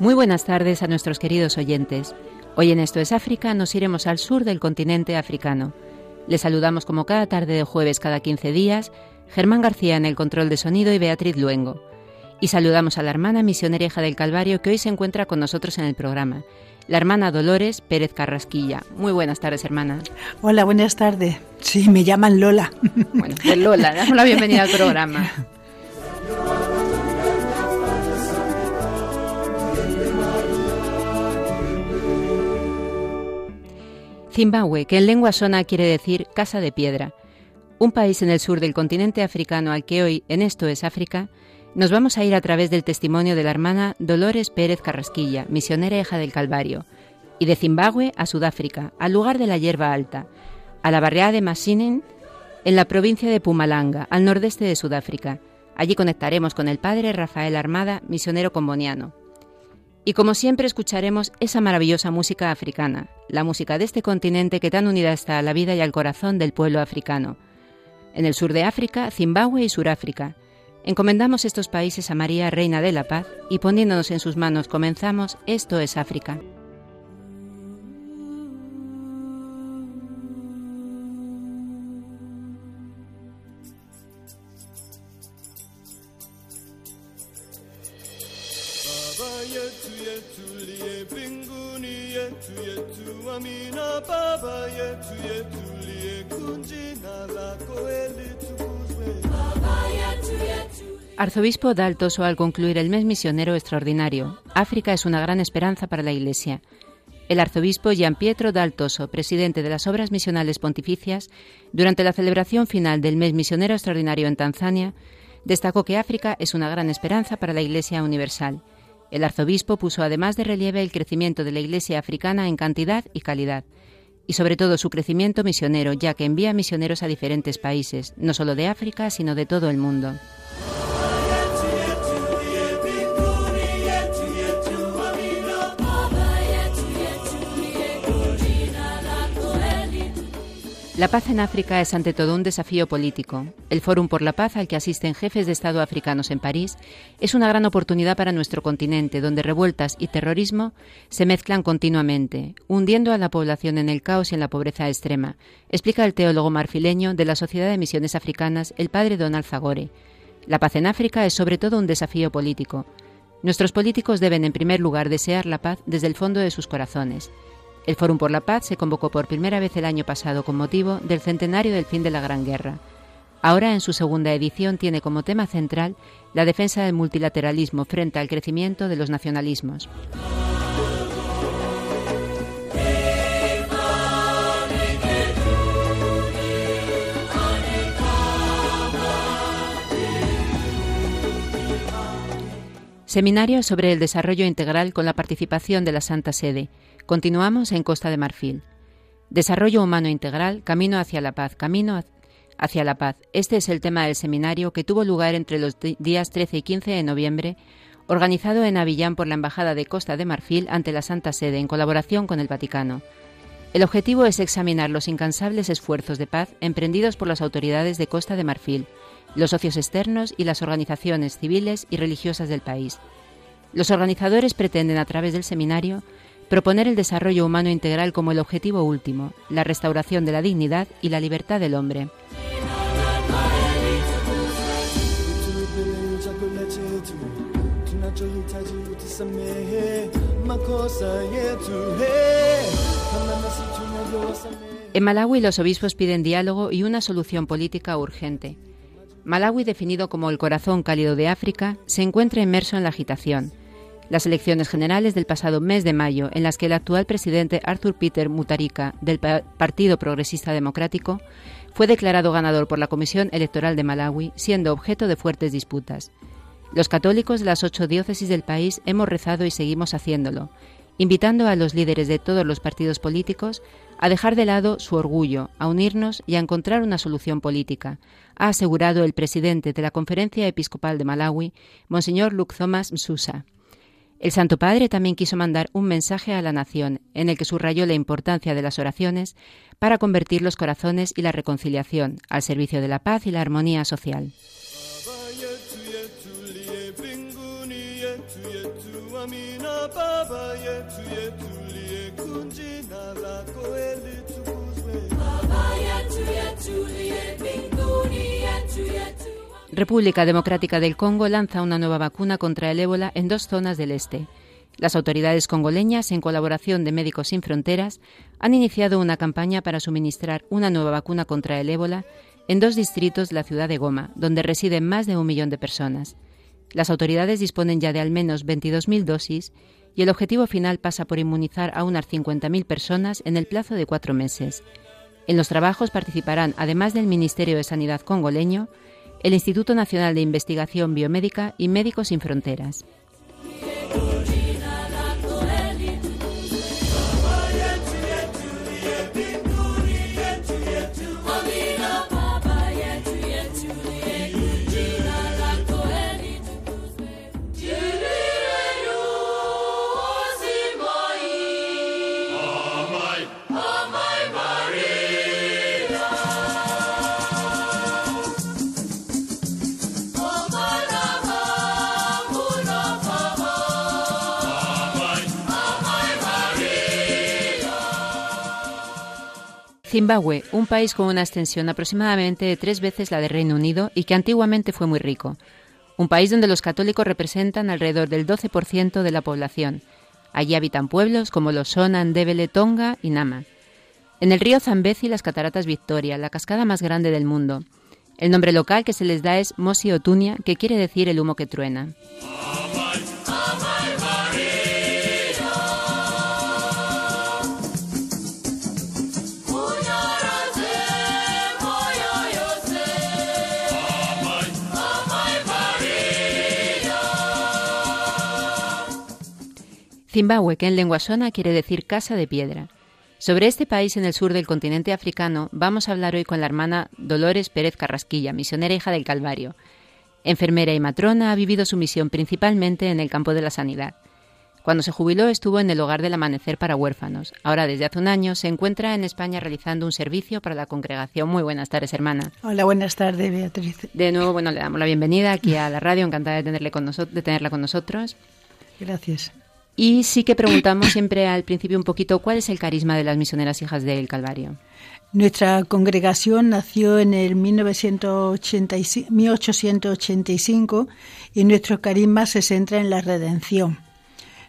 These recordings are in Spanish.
Muy buenas tardes a nuestros queridos oyentes. Hoy en Esto es África nos iremos al sur del continente africano. Les saludamos como cada tarde de jueves cada 15 días, Germán García en el control de sonido y Beatriz Luengo. Y saludamos a la hermana misionera hija del Calvario que hoy se encuentra con nosotros en el programa, la hermana Dolores Pérez Carrasquilla. Muy buenas tardes, hermana. Hola, buenas tardes. Sí, me llaman Lola. Bueno, pues Lola, damos la bienvenida al programa. Zimbabue, que en lengua sona quiere decir casa de piedra, un país en el sur del continente africano al que hoy, en esto es África, nos vamos a ir a través del testimonio de la hermana Dolores Pérez Carrasquilla, misionera hija del Calvario, y de Zimbabue a Sudáfrica, al lugar de la hierba alta, a la barriada de Masinen, en la provincia de Pumalanga, al nordeste de Sudáfrica. Allí conectaremos con el padre Rafael Armada, misionero comboniano. Y como siempre escucharemos esa maravillosa música africana, la música de este continente que tan unida está a la vida y al corazón del pueblo africano. En el sur de África, Zimbabue y Suráfrica, Encomendamos estos países a María, Reina de la Paz, y poniéndonos en sus manos comenzamos Esto es África. Arzobispo Daltoso al concluir el mes misionero extraordinario, África es una gran esperanza para la Iglesia. El arzobispo Gian Pietro Daltoso, presidente de las Obras Misionales Pontificias, durante la celebración final del mes misionero extraordinario en Tanzania, destacó que África es una gran esperanza para la Iglesia universal. El arzobispo puso además de relieve el crecimiento de la Iglesia africana en cantidad y calidad, y sobre todo su crecimiento misionero, ya que envía misioneros a diferentes países, no solo de África, sino de todo el mundo. La paz en África es ante todo un desafío político. El Fórum por la Paz al que asisten jefes de Estado africanos en París es una gran oportunidad para nuestro continente, donde revueltas y terrorismo se mezclan continuamente, hundiendo a la población en el caos y en la pobreza extrema, explica el teólogo marfileño de la Sociedad de Misiones Africanas, el padre Donald Zagore. La paz en África es sobre todo un desafío político. Nuestros políticos deben en primer lugar desear la paz desde el fondo de sus corazones. El Fórum por la Paz se convocó por primera vez el año pasado con motivo del centenario del fin de la Gran Guerra. Ahora, en su segunda edición, tiene como tema central la defensa del multilateralismo frente al crecimiento de los nacionalismos. Seminario sobre el desarrollo integral con la participación de la Santa Sede, Continuamos en Costa de Marfil. Desarrollo humano integral, camino hacia la paz, camino hacia la paz. Este es el tema del seminario que tuvo lugar entre los días 13 y 15 de noviembre, organizado en Avillán por la Embajada de Costa de Marfil ante la Santa Sede en colaboración con el Vaticano. El objetivo es examinar los incansables esfuerzos de paz emprendidos por las autoridades de Costa de Marfil, los socios externos y las organizaciones civiles y religiosas del país. Los organizadores pretenden, a través del seminario, proponer el desarrollo humano integral como el objetivo último, la restauración de la dignidad y la libertad del hombre. En Malawi los obispos piden diálogo y una solución política urgente. Malawi, definido como el corazón cálido de África, se encuentra inmerso en la agitación las elecciones generales del pasado mes de mayo, en las que el actual presidente Arthur Peter Mutarika, del Partido Progresista Democrático, fue declarado ganador por la Comisión Electoral de Malawi, siendo objeto de fuertes disputas. Los católicos de las ocho diócesis del país hemos rezado y seguimos haciéndolo, invitando a los líderes de todos los partidos políticos a dejar de lado su orgullo, a unirnos y a encontrar una solución política, ha asegurado el presidente de la Conferencia Episcopal de Malawi, Monseñor Thomas Msusa. El Santo Padre también quiso mandar un mensaje a la nación en el que subrayó la importancia de las oraciones para convertir los corazones y la reconciliación al servicio de la paz y la armonía social. República Democrática del Congo lanza una nueva vacuna contra el ébola en dos zonas del este. Las autoridades congoleñas, en colaboración de Médicos Sin Fronteras, han iniciado una campaña para suministrar una nueva vacuna contra el ébola en dos distritos de la ciudad de Goma, donde residen más de un millón de personas. Las autoridades disponen ya de al menos 22.000 dosis y el objetivo final pasa por inmunizar a unas 50.000 personas en el plazo de cuatro meses. En los trabajos participarán, además del Ministerio de Sanidad congoleño, el Instituto Nacional de Investigación Biomédica y Médicos Sin Fronteras. Zimbabue, un país con una extensión aproximadamente de tres veces la del Reino Unido y que antiguamente fue muy rico. Un país donde los católicos representan alrededor del 12% de la población. Allí habitan pueblos como los Sonan, Ndebele, Tonga y Nama. En el río Zambezi las cataratas Victoria, la cascada más grande del mundo. El nombre local que se les da es Mosi Otunia, que quiere decir el humo que truena. Zimbabue, que en lengua sona quiere decir casa de piedra. Sobre este país en el sur del continente africano vamos a hablar hoy con la hermana Dolores Pérez Carrasquilla, misionera hija del Calvario. Enfermera y matrona, ha vivido su misión principalmente en el campo de la sanidad. Cuando se jubiló estuvo en el hogar del amanecer para huérfanos. Ahora, desde hace un año, se encuentra en España realizando un servicio para la congregación. Muy buenas tardes, hermana. Hola, buenas tardes, Beatriz. De nuevo, bueno, le damos la bienvenida aquí a la radio, encantada de, tenerle con de tenerla con nosotros. Gracias. Y sí que preguntamos siempre al principio un poquito cuál es el carisma de las misioneras hijas del Calvario. Nuestra congregación nació en el 1885 y nuestro carisma se centra en la redención.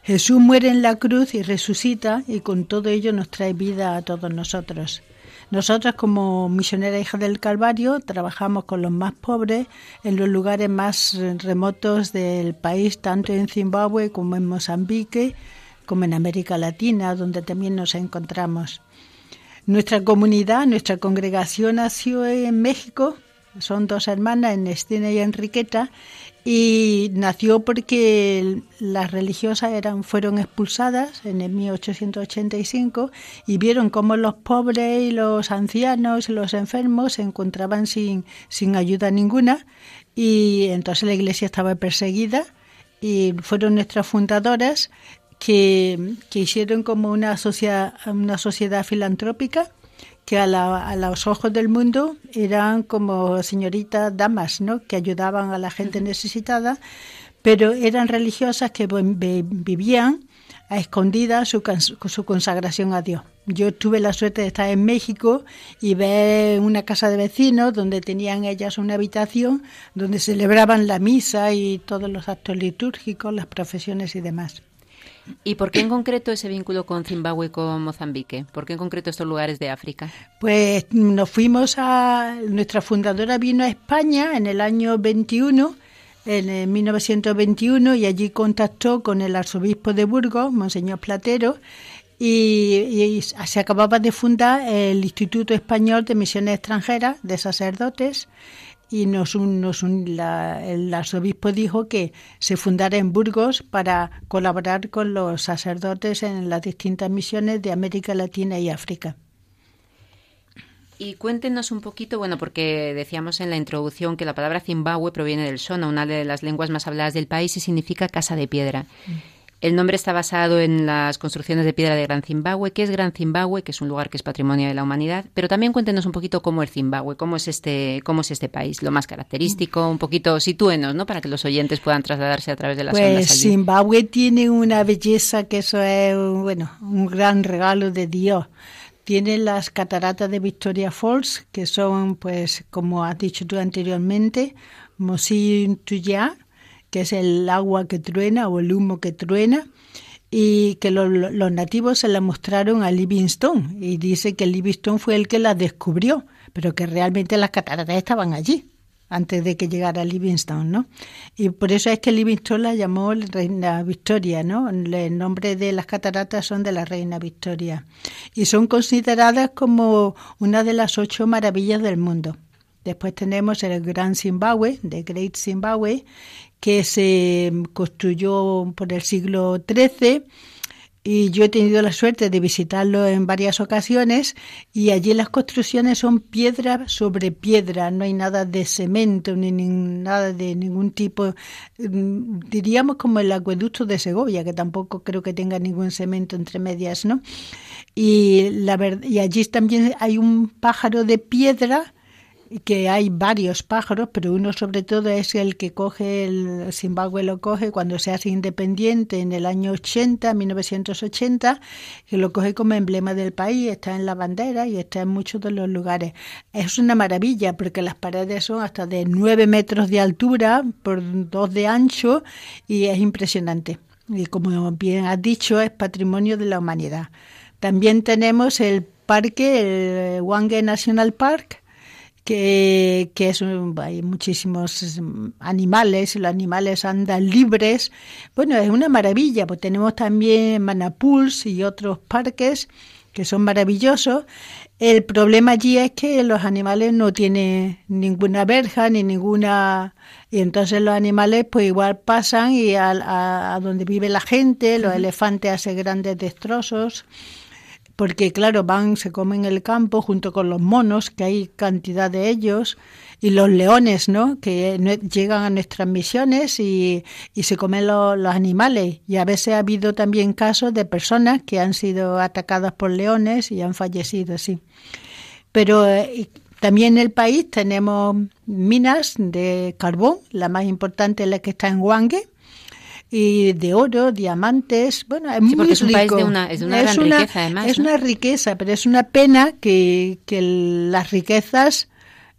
Jesús muere en la cruz y resucita y con todo ello nos trae vida a todos nosotros. Nosotras como misionera hija del Calvario trabajamos con los más pobres en los lugares más remotos del país, tanto en Zimbabue como en Mozambique, como en América Latina, donde también nos encontramos. Nuestra comunidad, nuestra congregación nació en México, son dos hermanas, Ernestina y Enriqueta, y nació porque las religiosas eran fueron expulsadas en el 1885 y vieron cómo los pobres y los ancianos y los enfermos se encontraban sin, sin ayuda ninguna. Y entonces la iglesia estaba perseguida y fueron nuestras fundadoras que, que hicieron como una, una sociedad filantrópica que a, los ojos del mundo eran como señoritas damas, ¿no? que ayudaban a la gente necesitada, pero eran religiosas que vivían a escondidas su, su consagración a Dios. Yo tuve la suerte de estar en México y ver una casa de vecinos donde tenían ellas una habitación donde celebraban la misa y todos los actos litúrgicos, las profesiones y demás. ¿Y por qué en concreto ese vínculo con Zimbabue y con Mozambique? ¿Por qué en concreto estos lugares de África? Pues nos fuimos a. Nuestra fundadora vino a España en el año 21, en 1921, y allí contactó con el arzobispo de Burgos, Monseñor Platero, y, y, se acababa de fundar el Instituto Español de Misiones Extranjeras de Sacerdotes y nos, nos el arzobispo dijo que se fundara en Burgos para colaborar con los sacerdotes en las distintas misiones de América Latina y África. Y cuéntenos un poquito, bueno, porque decíamos en la introducción que la palabra Zimbabue proviene del Shona, una de las lenguas más habladas del país, y significa casa de piedra. Mm. El nombre está basado en las construcciones de piedra de Gran Zimbabue. ¿Qué es Gran Zimbabue? Que es un lugar que es patrimonio de la humanidad. Pero también cuéntenos un poquito cómo es Zimbabue, cómo es este, cómo es este país, lo más característico, un poquito sitúenos, ¿no? Para que los oyentes puedan trasladarse a través de las pues Zimbabue tiene una belleza que eso es, bueno, un gran regalo de Dios. Tiene las cataratas de Victoria Falls, que son, pues, como has dicho tú anteriormente, Mosin Tuya, que es el agua que truena o el humo que truena, y que los nativos se la mostraron a Livingstone y dice que Livingstone fue el que la descubrió, pero que realmente las cataratas estaban allí antes de que llegara Livingstone, ¿no? Y por eso es que Livingstone la llamó Reina Victoria, ¿no? El nombre de las cataratas son de la Reina Victoria y son consideradas como una de las ocho maravillas del mundo. Después tenemos el Gran Zimbabue, The Great Zimbabue, que se construyó por el siglo XIII y yo he tenido la suerte de visitarlo en varias ocasiones y allí las construcciones son piedra sobre piedra, no hay nada de cemento ni, nada de ningún tipo, mm, diríamos como el acueducto de Segovia, que tampoco creo que tenga ningún cemento entre medias, ¿no? Y, la y allí también hay un pájaro de piedra que hay varios pájaros, pero uno sobre todo es el que coge, el Zimbabue lo coge cuando se hace independiente en el año 80, 1980, que lo coge como emblema del país, está en la bandera y está en muchos de los lugares. Es una maravilla porque las paredes son hasta de 9 metros de altura por 2 de ancho y es impresionante. Y como bien has dicho, es patrimonio de la humanidad. También tenemos el parque, el Wange National Park, que, que es hay muchísimos animales, los animales andan libres. Bueno, es una maravilla, pues tenemos también Manapuls y otros parques que son maravillosos. El problema allí es que los animales no tienen ninguna verja ni ninguna... Y entonces los animales pues igual pasan y a, a donde vive la gente, los elefantes hacen grandes destrozos porque claro, van, se comen el campo junto con los monos, que hay cantidad de ellos, y los leones, ¿no? Que llegan a nuestras misiones y, y se comen los animales. Y a veces ha habido también casos de personas que han sido atacadas por leones y han fallecido, sí. Pero eh, también en el país tenemos minas de carbón, la más importante es la que está en Wangue, y de oro, diamantes, bueno, es muy es un país de una, es una gran riqueza además. Es una riqueza, pero es una pena que, que las riquezas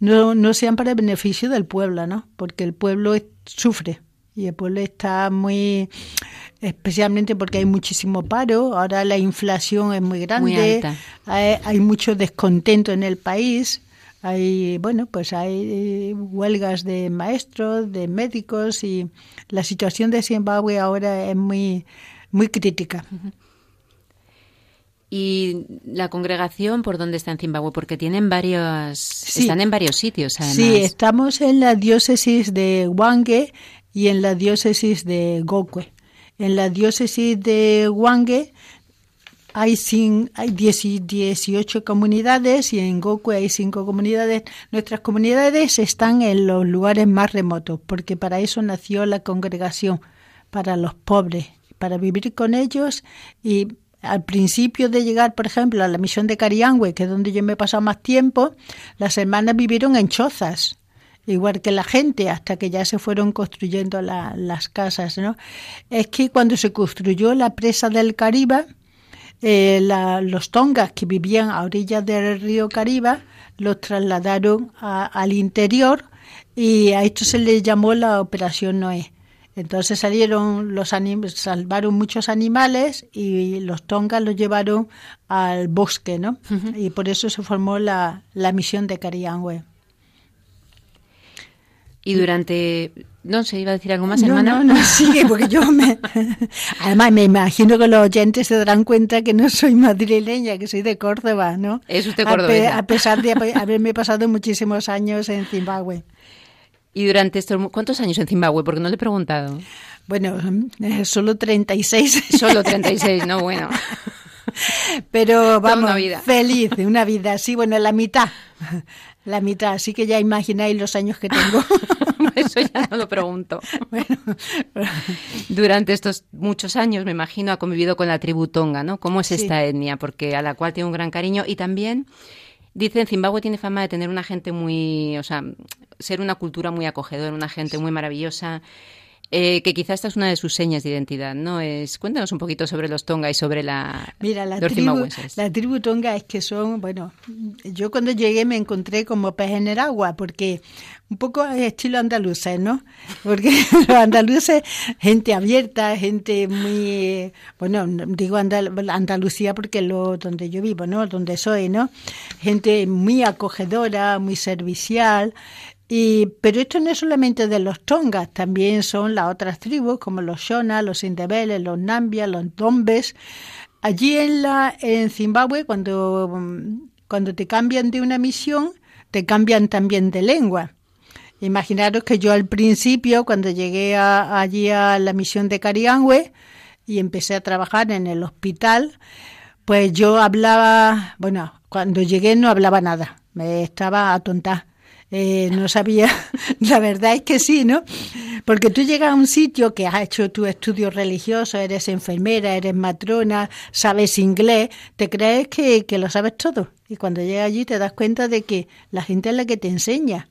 no, no sean para el beneficio del pueblo, ¿no? Porque el pueblo sufre y el pueblo está muy especialmente porque hay muchísimo paro, ahora la inflación es muy grande, Hay, hay mucho descontento en el país hay, bueno, pues hay eh, huelgas de maestros, de médicos y la situación de Zimbabue ahora es muy, muy crítica. ¿Y la congregación por dónde está en Zimbabue? Porque tienen varios, están en varios sitios además. Sí, estamos en la diócesis de Wange y en la diócesis de Gokwe. En la diócesis de Wange hay, hay 18 comunidades y en Goku hay 5 comunidades. Nuestras comunidades están en los lugares más remotos, porque para eso nació la congregación, para los pobres, para vivir con ellos y al principio de llegar, por ejemplo, a la misión de Cariangüe, que es donde yo me he pasado más tiempo, las hermanas vivieron en chozas, igual que la gente, hasta que ya se fueron construyendo las casas, ¿no? Es que cuando se construyó la presa del Caribe, eh, los tongas que vivían a orillas del río Cariba los trasladaron al interior y a esto se le llamó la Operación Noé. Entonces salieron los salvaron muchos animales y los tongas los llevaron al bosque, ¿no? Y por eso se formó la, la misión de Cariangüe. Y durante... No sé, iba a decir algo más, hermana. No, no, sigue, porque yo me... Además, me imagino que los oyentes se darán cuenta que no soy madrileña, que soy de Córdoba, ¿no? Es usted córdoba. A, pesar de haberme pasado muchísimos años en Zimbabue. ¿Y durante estos cuántos años en Zimbabue? Porque no le he preguntado. Bueno, eh, solo 36. Solo 36, no, bueno. Pero vamos, feliz, una vida así, bueno, la mitad. La mitad, así que ya imagináis los años que tengo. Eso ya no lo pregunto. Bueno, Durante estos muchos años, me imagino, ha convivido con la tribu Tonga, ¿no? ¿Cómo es esta etnia? Porque a la cual tiene un gran cariño y también Dicen, Zimbabue tiene fama de tener una gente muy, o sea, ser una cultura muy acogedora, una gente muy maravillosa. Eh, que quizás esta es una de sus señas de identidad, ¿no? Es, cuéntanos un poquito sobre los Tonga y sobre la, Mira, la tribu, la tribu Tonga es que son, bueno, yo cuando llegué me encontré como pez en el agua, porque un poco estilo andaluces, ¿no? Porque los andaluces, gente abierta, gente muy, bueno, digo Andalucía porque es lo donde yo vivo, ¿no? Donde soy, ¿no? Gente muy acogedora, muy servicial, y, pero esto no es solamente de los tongas, también son las otras tribus como los shona, los indebeles, los nambia, los dombes. Allí en, la, en Zimbabue, cuando, cuando te cambian de una misión, te cambian también de lengua. Imaginaros que yo al principio, cuando llegué allí a la misión de Cariangüe y empecé a trabajar en el hospital, pues yo hablaba, bueno, cuando llegué no hablaba nada, me estaba atontada eh, no sabía, la verdad es que sí, ¿no? Porque tú llegas a un sitio que has hecho tu estudio religioso, eres enfermera, eres matrona, sabes inglés, te crees que, que lo sabes todo. Y cuando llegas allí te das cuenta de que la gente es la que te enseña.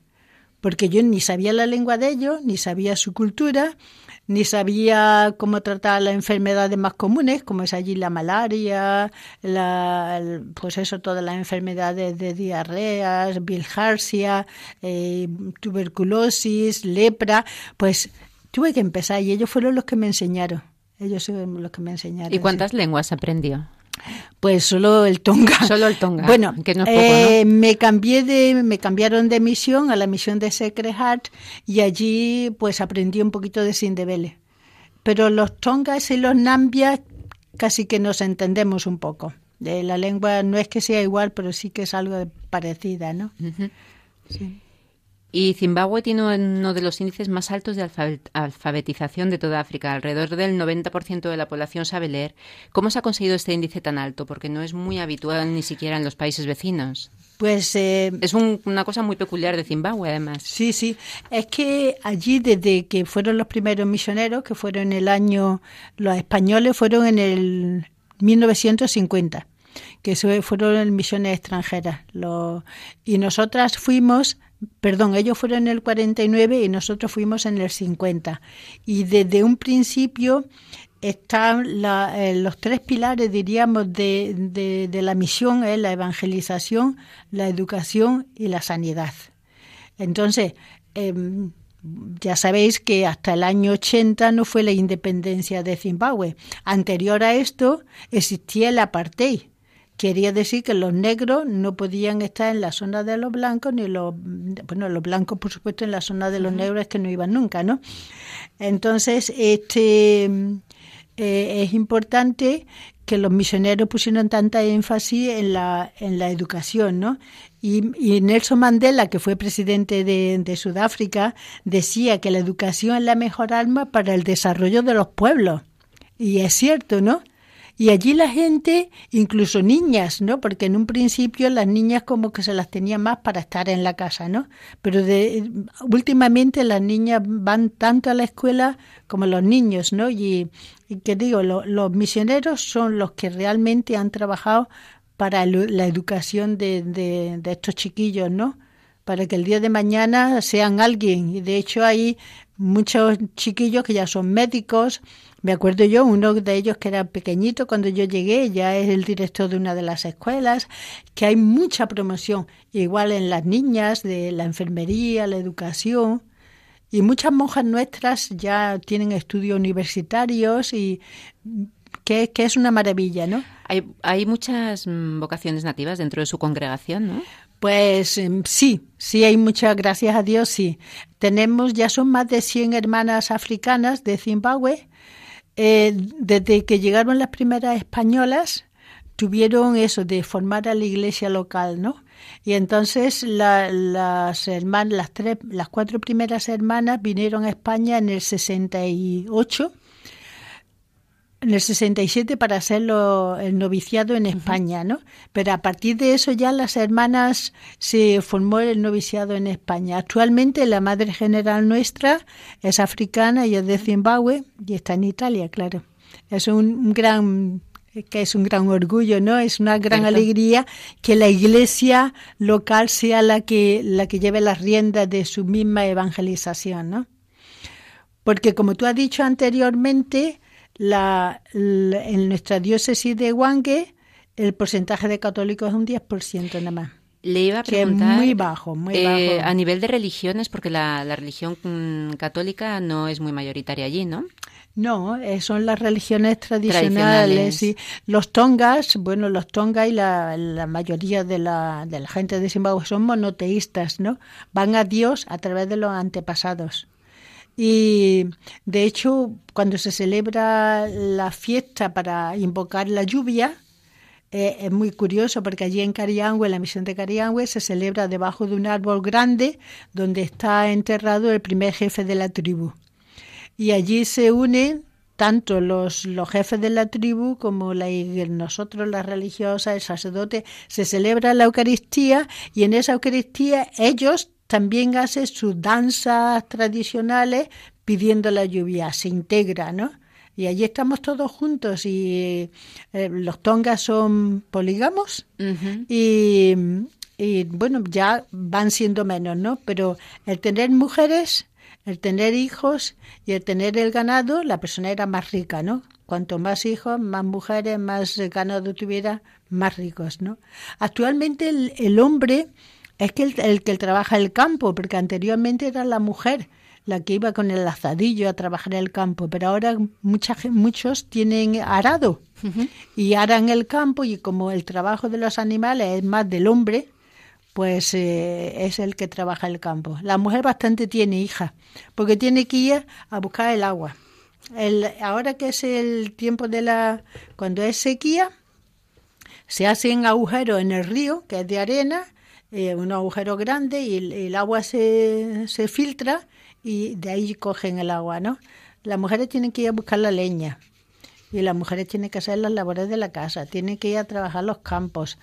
Porque yo ni sabía la lengua de ellos, ni sabía su cultura, ni sabía cómo tratar las enfermedades más comunes, como es allí la malaria, la, pues eso, todas las enfermedades de diarreas, bilharsia, eh, tuberculosis, lepra, pues tuve que empezar y ellos fueron los que me enseñaron. Ellos fueron los que me enseñaron. ¿Y cuántas lenguas aprendió? Pues solo el Tonga. Solo el Tonga. Bueno, que no eh, me cambié de, me cambiaron de misión a la misión de Secret Heart y allí pues aprendí un poquito de Sindebele. Pero los Tongas y los Nambias casi que nos entendemos un poco. De la lengua no es que sea igual, pero sí que es algo parecida, ¿no? sí. Y Zimbabue tiene uno de los índices más altos de alfabetización de toda África. Alrededor del 90% de la población sabe leer. ¿Cómo se ha conseguido este índice tan alto? Porque no es muy habitual ni siquiera en los países vecinos. Pues eh, es una cosa muy peculiar de Zimbabue, además. Sí, sí. Es que allí, desde que fueron los primeros misioneros, que fueron en el año, los españoles fueron en el 1950, que fueron misiones extranjeras. y nosotras fuimos perdón, ellos fueron en el 49 y nosotros fuimos en el 50. Y desde un principio están eh, los tres pilares, diríamos, de, de, la misión, es la evangelización, la educación y la sanidad. Entonces, em, ya sabéis que hasta el año 80 no fue la independencia de Zimbabue. Anterior a esto existía el apartheid, Quería decir que los negros no podían estar en la zona de los blancos, ni los, bueno, los blancos, por supuesto, en la zona de los negros es que no iban nunca, ¿no? Entonces, este eh, es importante que los misioneros pusieron tanta énfasis en la, en la educación, ¿no? Y, Nelson Mandela, que fue presidente de, de, Sudáfrica, decía que la educación es la mejor arma para el desarrollo de los pueblos. Y es cierto, ¿no? Y allí la gente, incluso niñas, ¿no? Porque en un principio las niñas como que se las tenía más para estar en la casa, ¿no? Pero de, últimamente las niñas van tanto a la escuela como los niños, ¿no? Y, que digo, los misioneros son los que realmente han trabajado para la educación de, de, de estos chiquillos, ¿no? Para que el día de mañana sean alguien. Y de hecho hay muchos chiquillos que ya son médicos, me acuerdo yo, uno de ellos que era pequeñito cuando yo llegué, ya es el director de una de las escuelas, que hay mucha promoción, igual en las niñas, de la enfermería, la educación. Y muchas monjas nuestras ya tienen estudios universitarios y que, que es una maravilla, ¿no? Hay, hay muchas mm, vocaciones nativas dentro de su congregación, ¿no? Pues em, sí, sí hay muchas, gracias a Dios, sí. Tenemos, ya son más de 100 hermanas africanas de Zimbabue eh, desde que llegaron las primeras españolas, tuvieron eso de formar a la iglesia local, ¿no? Y entonces las hermanas, las tres, las cuatro primeras hermanas vinieron a España en el 68 en el 67 para hacerlo el noviciado en España, ¿no? Pero a partir de eso ya las hermanas se formó el noviciado en España. Actualmente la madre general nuestra es africana y es de Zimbabue y está en Italia, claro. Es un, gran que es un gran orgullo, ¿no? Es una gran alegría que la iglesia local sea la que la que lleve las riendas de su misma evangelización, ¿no? Porque como tú has dicho anteriormente, la, en nuestra diócesis de Huangue el porcentaje de católicos es un 10% nada más. Le iba a preguntar. muy bajo, muy eh, bajo. A nivel de religiones, porque la, la, religión mm, católica no es muy mayoritaria allí, ¿no? No, eh, son las religiones tradicionales. Y los tongas, bueno, los tongas y la, la mayoría de la, de la gente de Zimbabue son monoteístas, ¿no? Van a Dios a través de los antepasados. Y de hecho, cuando se celebra la fiesta para invocar la lluvia, eh, es muy curioso porque allí en Cariangüe, en la misión de Cariangüe, se celebra debajo de un árbol grande donde está enterrado el primer jefe de la tribu. Y allí se unen tanto los, los jefes de la tribu como la, nosotros, las religiosas, el sacerdote, se celebra la Eucaristía y en esa Eucaristía ellos también hace sus danzas tradicionales pidiendo la lluvia, se integra, ¿no? Y allí estamos todos juntos y eh, los tongas son polígamos y, y, bueno, ya van siendo menos, ¿no? Pero el tener mujeres, el tener hijos y el tener el ganado, la persona era más rica, ¿no? Cuanto más hijos, más mujeres, más ganado tuviera, más ricos, ¿no? Actualmente el, el hombre es que el, el que trabaja el campo, porque anteriormente era la mujer la que iba con el lazadillo a trabajar el campo, pero ahora mucha, muchos tienen arado y aran el campo y como el trabajo de los animales es más del hombre, pues eh, es el que trabaja el campo. La mujer bastante tiene hija, porque tiene que ir a buscar el agua. El, ahora que es el tiempo de la... cuando es sequía, se hacen agujeros en el río, que es de arena, eh, un agujero grande y el, agua se, se, filtra y de ahí cogen el agua, ¿no? Las mujeres tienen que ir a buscar la leña y las mujeres tienen que hacer las labores de la casa, tienen que ir a trabajar los campos,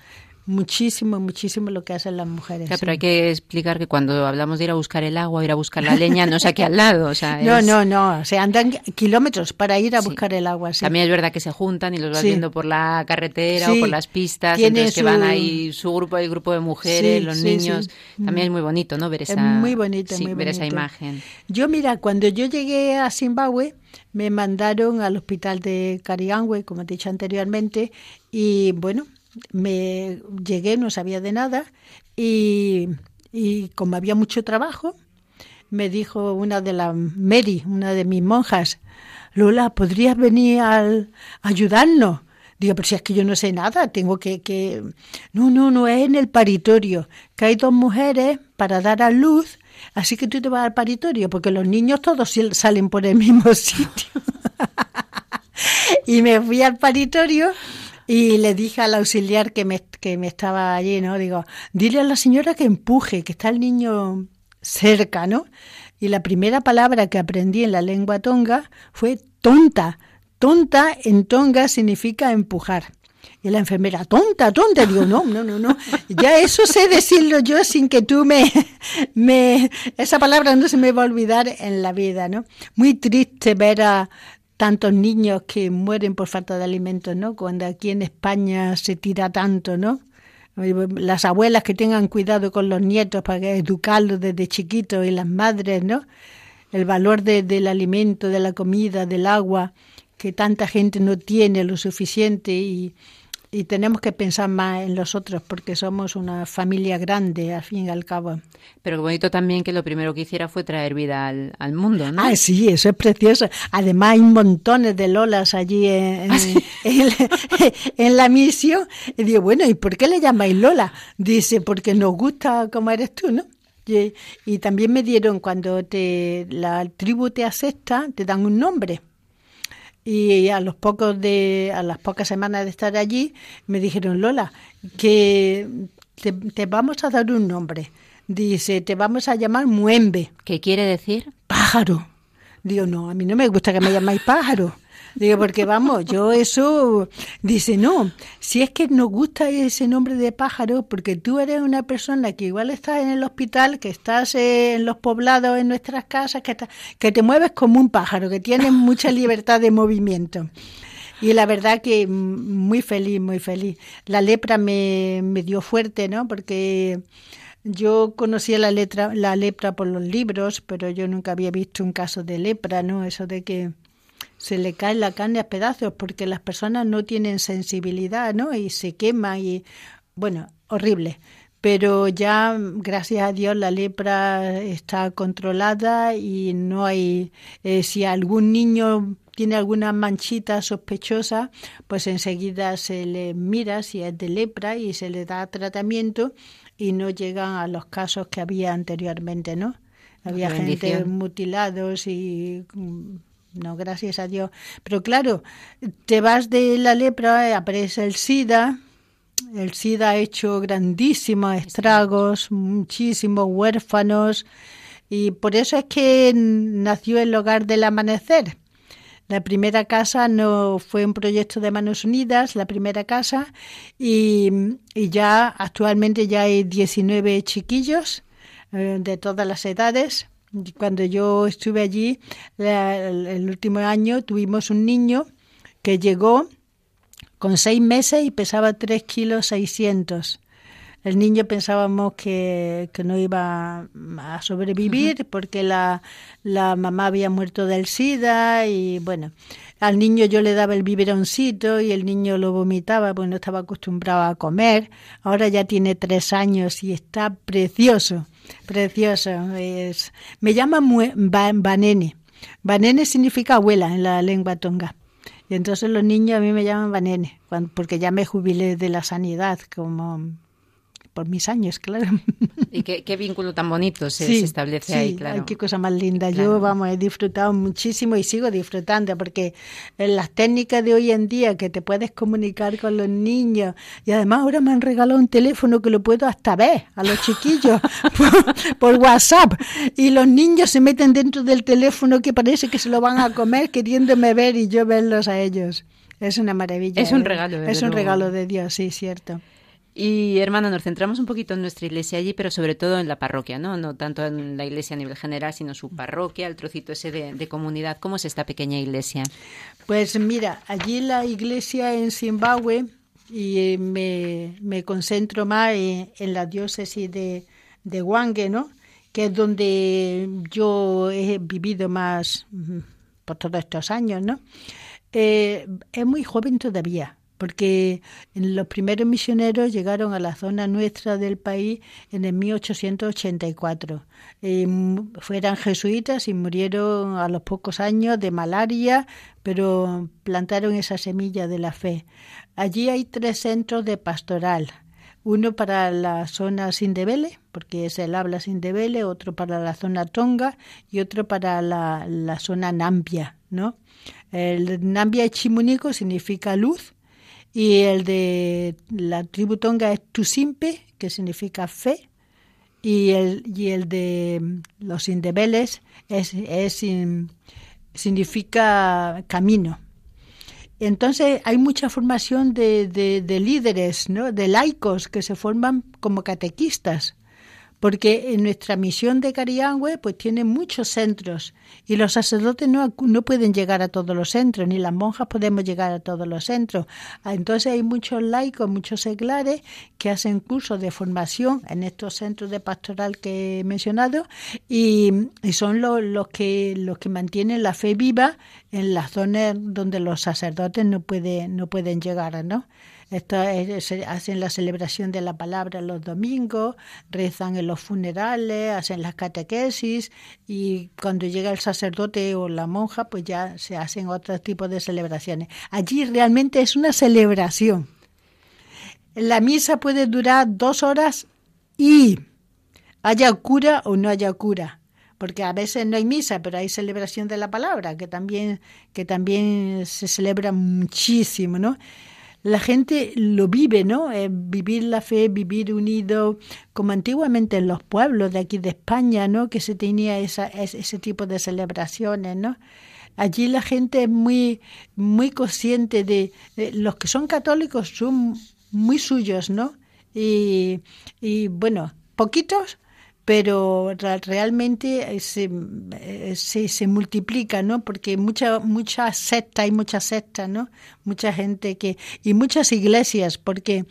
muchísimo, muchísimo lo que hacen las mujeres. pero hay que explicar que cuando hablamos de ir a buscar el agua, ir a buscar la leña, no es aquí al lado. O sea, no, no, no, se andan kilómetros para ir a buscar el agua. También es verdad que se juntan y los vas viendo por la carretera o por las pistas, entonces que van ahí su grupo, el grupo de mujeres, los niños. También es muy bonito, ¿no? Ver esa, muy bonito, ver esa imagen. Yo, mira, cuando yo llegué a Zimbabue, me mandaron al hospital de Cariangüe, como he dicho anteriormente, y bueno, me llegué, no sabía de nada y, y como había mucho trabajo, me dijo una de las Mary, una de mis monjas, Lola, ¿podrías venir a ayudarnos? Digo, pero si es que yo no sé nada, tengo que, que... No, no, no, es en el paritorio, que hay dos mujeres para dar a luz, así que tú te vas al paritorio, porque los niños todos salen por el mismo sitio. y me fui al paritorio y le dije al auxiliar que me, que me estaba allí, ¿no? Digo, dile a la señora que empuje, que está el niño cerca, ¿no? Y la primera palabra que aprendí en la lengua tonga fue tonta. Tonta en tonga significa empujar. Y la enfermera, tonta, tonta. Digo, no, no, no, no. Ya eso sé decirlo yo sin que tú me, me... Esa palabra no se me va a olvidar en la vida, ¿no? Muy triste ver a, tantos niños que mueren por falta de alimentos, ¿no? Cuando aquí en España se tira tanto, ¿no? Las abuelas que tengan cuidado con los nietos para educarlos desde chiquitos y las madres, ¿no? El valor del alimento, de la comida, del agua, que tanta gente no tiene lo suficiente y, y tenemos que pensar más en los otros porque somos una familia grande, al fin y al cabo. Pero bonito también que lo primero que hiciera fue traer vida al, al mundo, ¿no? Ah, sí, eso es precioso. Además hay montones de lolas allí en, ¿Ah, en, la misión. Y digo, bueno, ¿y por qué le llamáis Lola? Dice, porque nos gusta como eres tú, ¿no? Y, y también me dieron, cuando te, la tribu te acepta, te dan un nombre y a los pocos de a las pocas semanas de estar allí me dijeron Lola qué, te, vamos a dar un nombre. Dice, te vamos a llamar Muembe. ¿Qué quiere decir? Pájaro. Digo, no, a mí no me gusta que me llamáis pájaro. Digo, porque vamos, yo eso, dice, no, si es que nos gusta ese nombre de pájaro, porque tú eres una persona que igual estás en el hospital, que estás en los poblados, en nuestras casas, que, que te mueves como un pájaro, que tienes mucha libertad de movimiento. Y la verdad que muy feliz, muy feliz. La lepra me, me dio fuerte, ¿no? Porque yo conocía la, letra, la lepra por los libros, pero yo nunca había visto un caso de lepra, ¿no? Eso de que se le cae la carne a pedazos porque las personas no tienen sensibilidad, ¿no? Y se quema y, bueno, horrible. Pero ya, gracias a Dios, la lepra está controlada y no hay, eh, si algún niño tiene alguna manchita sospechosa, pues enseguida se le mira si es de lepra y se le da tratamiento y no llegan a los casos que había anteriormente, ¿no? Había gente mutilados y mm, no, gracias a Dios. Pero claro, te vas de la lepra, aparece el SIDA, el SIDA ha hecho grandísimos estragos, muchísimos huérfanos, y por eso es que nació el Hogar del Amanecer. La primera casa no fue un proyecto de Manos Unidas, la primera casa, y, y ya actualmente ya hay 19 chiquillos eh, de todas las edades cuando yo estuve allí, el, último año, tuvimos un niño que llegó con seis meses y pesaba tres kilos seiscientos. El niño pensábamos que, que no iba a sobrevivir porque la, la mamá había muerto del SIDA y bueno, al niño yo le daba el biberoncito y el niño lo vomitaba porque no estaba acostumbrado a comer. Ahora ya tiene tres años y está precioso. Precioso. Es, me llama Banene. Banene significa abuela en la lengua tonga. Y entonces los niños a mí me llaman Banene, porque ya me jubilé de la sanidad como por mis años, claro. Y qué, vínculo tan bonito se, establece ahí, claro. qué cosa más linda. Yo, vamos, he disfrutado muchísimo y sigo disfrutando porque en las técnicas de hoy en día que te puedes comunicar con los niños y además ahora me han regalado un teléfono que lo puedo hasta ver a los chiquillos por, WhatsApp y los niños se meten dentro del teléfono que parece que se lo van a comer queriéndome ver y yo verlos a ellos. Es una maravilla. Es un ¿eh? regalo. Es un regalo de Dios, sí, cierto. Y hermana, nos centramos un poquito en nuestra iglesia allí, pero sobre todo en la parroquia, ¿no? No tanto en la iglesia a nivel general, sino su parroquia, el trocito ese de, comunidad. ¿Cómo es esta pequeña iglesia? Pues mira, allí la iglesia en Zimbabue, y me, me concentro más en, la diócesis de, de Wange, ¿no? Que es donde yo he vivido más mm, por todos estos años, ¿no? Eh, es muy joven todavía porque los primeros misioneros llegaron a la zona nuestra del país en el 1884. Eh, fueran jesuitas y murieron a los pocos años de malaria, pero plantaron esa semilla de la fe. Allí hay tres centros de pastoral. Uno para la zona Sindebele, porque es el habla Sindebele, otro para la zona Tonga y otro para la, la zona Nambia, ¿no? El Nambia Chimunico significa luz y el de la tribu tonga es Tusimpe, que significa fe, y el, y el de los indebeles es, es significa camino. Entonces hay mucha formación de, de, de líderes, ¿no? de laicos que se forman como catequistas porque en nuestra misión de Cariangüe pues tiene muchos centros y los sacerdotes no, no pueden llegar a todos los centros, ni las monjas podemos llegar a todos los centros. Ah, entonces hay muchos laicos, muchos seglares que hacen cursos de formación en estos centros de pastoral que he mencionado y, son los, los, que, los que mantienen la fe viva en las zonas donde los sacerdotes no, pueden no pueden llegar, ¿no? Hacen la celebración de la palabra los domingos, rezan en los funerales, hacen las catequesis y cuando llega el sacerdote o la monja, pues ya se hacen otros tipos de celebraciones. Allí realmente es una celebración. La misa puede durar dos horas y haya cura o no haya cura porque a veces no hay misa, pero hay celebración de la palabra, que también, que también se celebra muchísimo, ¿no? La gente lo vive, ¿no? Eh, vivir la fe, vivir unido, como antiguamente en los pueblos de aquí de España, ¿no? Que se tenía esa, ese tipo de celebraciones, ¿no? Allí la gente es muy, muy consciente de, los que son católicos son muy suyos, ¿no? Y, y bueno, poquitos pero realmente eh, se, eh, se, se, multiplica, ¿no? Porque mucha mucha secta, hay muchas sectas, ¿no? Mucha gente que y muchas iglesias, porque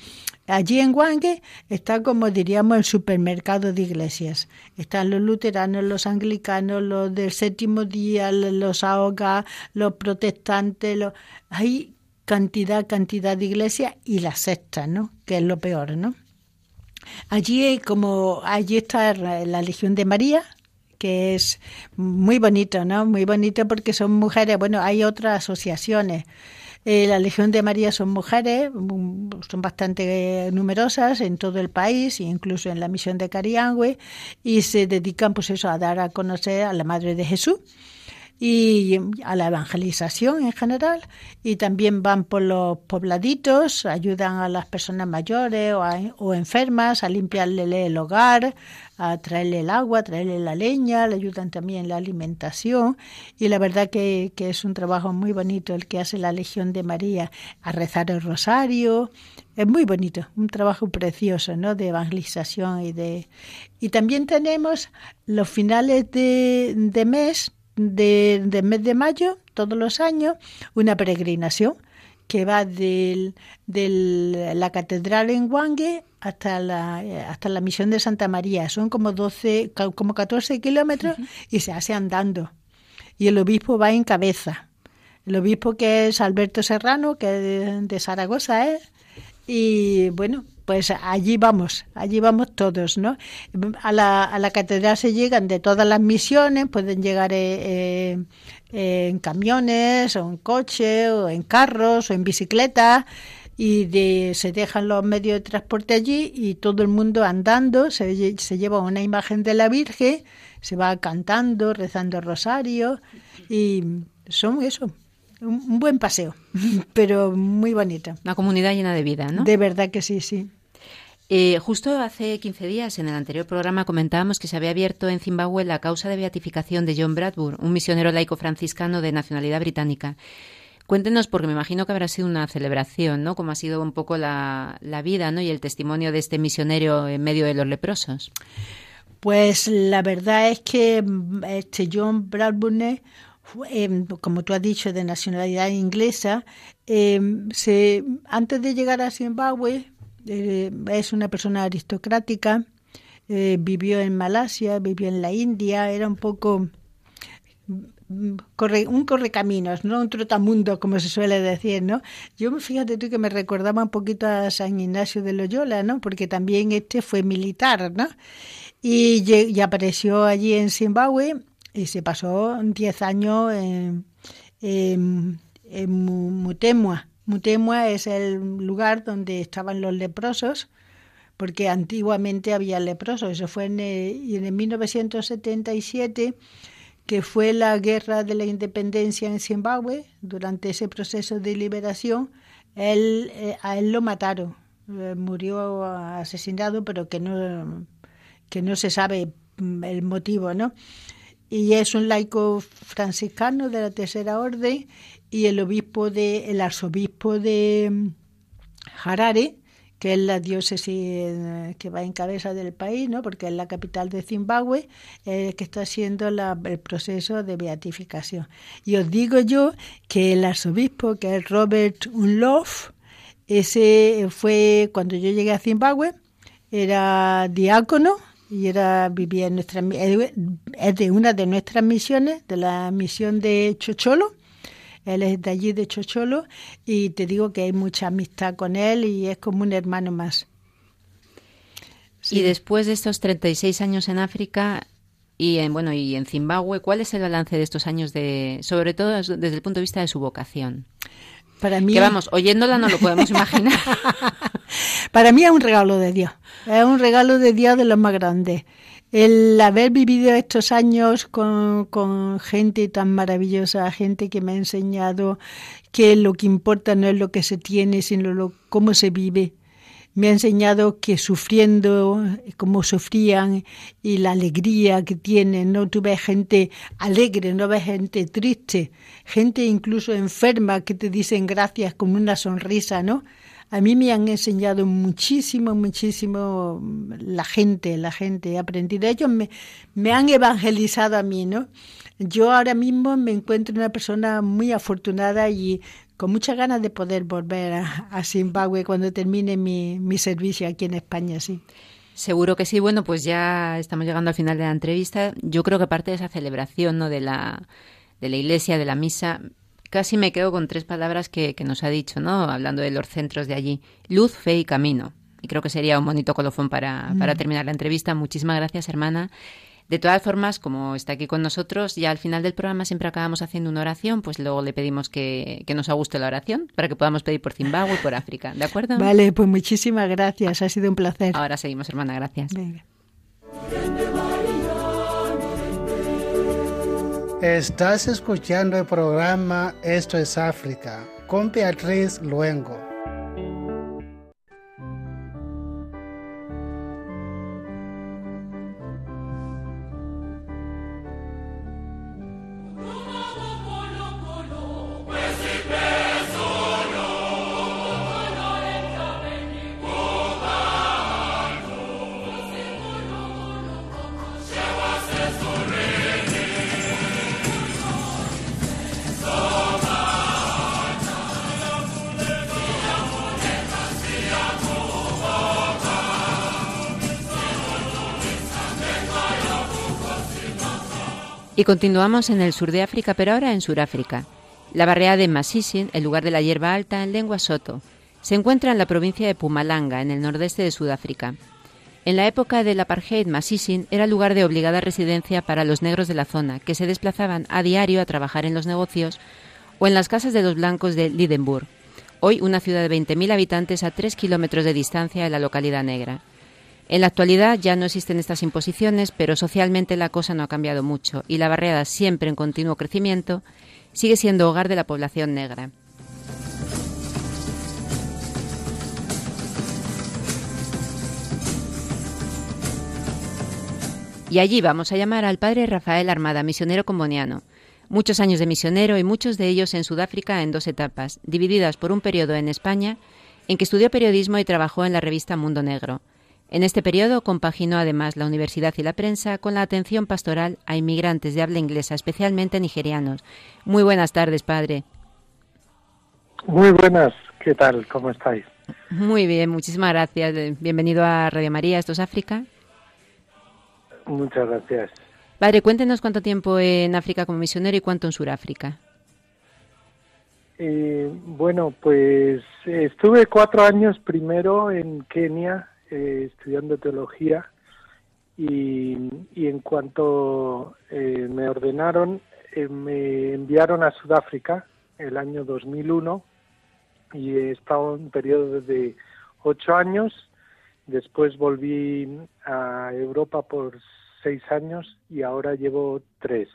allí en Wange está como diríamos el supermercado de iglesias. Están los luteranos, los anglicanos, los del séptimo día, los ahoga, los protestantes, los... hay cantidad, cantidad de iglesias y las sectas, ¿no? Que es lo peor, ¿no? Allí, como allí está la Legión de María, que es muy bonito, ¿no? Muy bonito porque son mujeres. Bueno, hay otras asociaciones. Eh, la Legión de María son mujeres, mm, son bastante numerosas en todo el país, incluso en la misión de Cariangüe, y se dedican, pues eso, a dar a conocer a la Madre de Jesús y a la evangelización en general y también van por los pobladitos, ayudan a las personas mayores o, enfermas a limpiarle el hogar, a traerle el agua, a traerle la leña, le ayudan también en la alimentación y la verdad que, que es un trabajo muy bonito el que hace la Legión de María a rezar el rosario, es muy bonito, un trabajo precioso, ¿no? De evangelización y de y también tenemos los finales de, de mes del mes de mayo, todos los años, una peregrinación que va de la catedral en Wangue hasta la, hasta la misión de Santa María. Son como 12, como 14 kilómetros y se hace andando. Y el obispo va en cabeza. El obispo que es Alberto Serrano, que es de, Zaragoza, ¿eh? Y bueno, pues allí vamos, allí vamos todos, ¿no? A la, a la catedral se llegan de todas las misiones, pueden llegar eh, eh, en camiones, o en coche, o en carros, o en bicicleta, y de, se dejan los medios de transporte allí y todo el mundo andando, se, se lleva una imagen de la Virgen, se va cantando, rezando rosario, y son eso, un, buen paseo, pero muy bonito. Una comunidad llena de vida, ¿no? De verdad que sí, sí. Eh, justo hace 15 días, en el anterior programa, comentábamos que se había abierto en Zimbabue la causa de beatificación de John Bradburn, un misionero laico franciscano de nacionalidad británica. Cuéntenos, porque me imagino que habrá sido una celebración, ¿no? Como ha sido un poco la, vida, ¿no? Y el testimonio de este misionero en medio de los leprosos. Pues la verdad es que este John Bradburn, em, como tú has dicho, de nacionalidad inglesa, em, se, antes de llegar a Zimbabue, eh, es una persona aristocrática, eh, vivió en Malasia, vivió en la India, era un poco mm, corre, un correcaminos, ¿no? Un trotamundo, como se suele decir, ¿no? Yo, fíjate tú que me recordaba un poquito a San Ignacio de Loyola, ¿no? Porque también este fue militar, ¿no? Y, apareció allí en Zimbabue y se pasó 10 años en, en, en Mutemua, Mutemua es el lugar donde estaban los leprosos, porque antiguamente había leprosos. Eso fue en, en 1977, que fue la guerra de la independencia en Zimbabue. Durante ese proceso de liberación, él, eh, a él lo mataron. Eh, murió asesinado, pero que no, que no se sabe mm, el motivo, ¿no? Y es un laico franciscano de la Tercera Orden y el obispo de el arzobispo de mm, Harare que es la diócesis eh, que va en cabeza del país, ¿no? porque es la capital de Zimbabue, eh, que está haciendo el proceso de beatificación. Y os digo yo que el arzobispo, que es Robert Unlof, ese fue cuando yo llegué a Zimbabue, era diácono y era vivía en nuestra es de una de nuestras misiones, de la misión de Chocholo él es de allí, de Chocholo, y te digo que hay mucha amistad con él y es como un hermano más. Y después de estos 36 años en África y en, bueno, y en Zimbabue, ¿cuál es el balance de estos años, de, sobre todo desde el punto de vista de su vocación? Para mí, que vamos, oyéndola no lo podemos imaginar. Para mí es un regalo de Dios, es un regalo de Dios de los más grandes. El haber vivido estos años con, con, gente tan maravillosa, gente que me ha enseñado que lo que importa no es lo que se tiene, sino lo, cómo se vive. Me ha enseñado que sufriendo, como sufrían y la alegría que tienen, ¿no? Tú ves gente alegre, no ves gente triste, gente incluso enferma que te dicen gracias con una sonrisa, ¿no? A mí me han enseñado muchísimo, muchísimo la gente, la gente. He aprendido. Ellos me, me han evangelizado a mí, ¿no? Yo ahora mismo me encuentro una persona muy afortunada y con muchas ganas de poder volver a, Zimbabue cuando termine mi, mi servicio aquí en España, sí. Seguro que sí. Bueno, pues ya estamos llegando al final de la entrevista. Yo creo que parte de esa celebración ¿no? de, la, de la iglesia, de la misa, casi me quedo con tres palabras que, nos ha dicho, ¿no? Hablando de los centros de allí. Luz, fe y camino. Y creo que sería un bonito colofón para, para mm. terminar la entrevista. Muchísimas gracias, hermana. De todas formas, como está aquí con nosotros, ya al final del programa siempre acabamos haciendo una oración, pues luego le pedimos que, que nos guste la oración para que podamos pedir por Zimbabue y por África. ¿De acuerdo? Vale, pues muchísimas gracias. Ha sido un placer. Ahora seguimos, hermana. Gracias. Estás escuchando el programa Esto es África con Beatriz Luengo. Y continuamos en el sur de África, pero ahora en Suráfrica. La barriada de Masisin, el lugar de la hierba alta en lengua soto, se encuentra en la provincia de Pumalanga, en el nordeste de Sudáfrica. En la época del apartheid, Masisin era lugar de obligada residencia para los negros de la zona, que se desplazaban a diario a trabajar en los negocios o en las casas de los blancos de Lidenburg, hoy una ciudad de 20.000 habitantes a 3 kilómetros de distancia de la localidad negra. En la actualidad ya no existen estas imposiciones, pero socialmente la cosa no ha cambiado mucho y la barriada, siempre en continuo crecimiento, sigue siendo hogar de la población negra. Y allí vamos a llamar al padre Rafael Armada, misionero comboniano. Muchos años de misionero y muchos de ellos en Sudáfrica en dos etapas, divididas por un periodo en España en que estudió periodismo y trabajó en la revista Mundo Negro. En este periodo compaginó además la universidad y la prensa con la atención pastoral a inmigrantes de habla inglesa, especialmente nigerianos. Muy buenas tardes, padre. Muy buenas, ¿qué tal? ¿Cómo estáis? Muy bien, muchísimas gracias. Bienvenido a Radio María, esto es África. Muchas gracias. Padre, cuéntenos cuánto tiempo en África como misionero y cuánto en Sudáfrica. Eh, bueno, pues estuve cuatro años primero en Kenia, eh, estudiando teología y, en cuanto eh, me ordenaron, eh, me enviaron a Sudáfrica el año 2001 y he estado en un periodo de ocho años. Después volví a Europa por seis años y ahora llevo tres.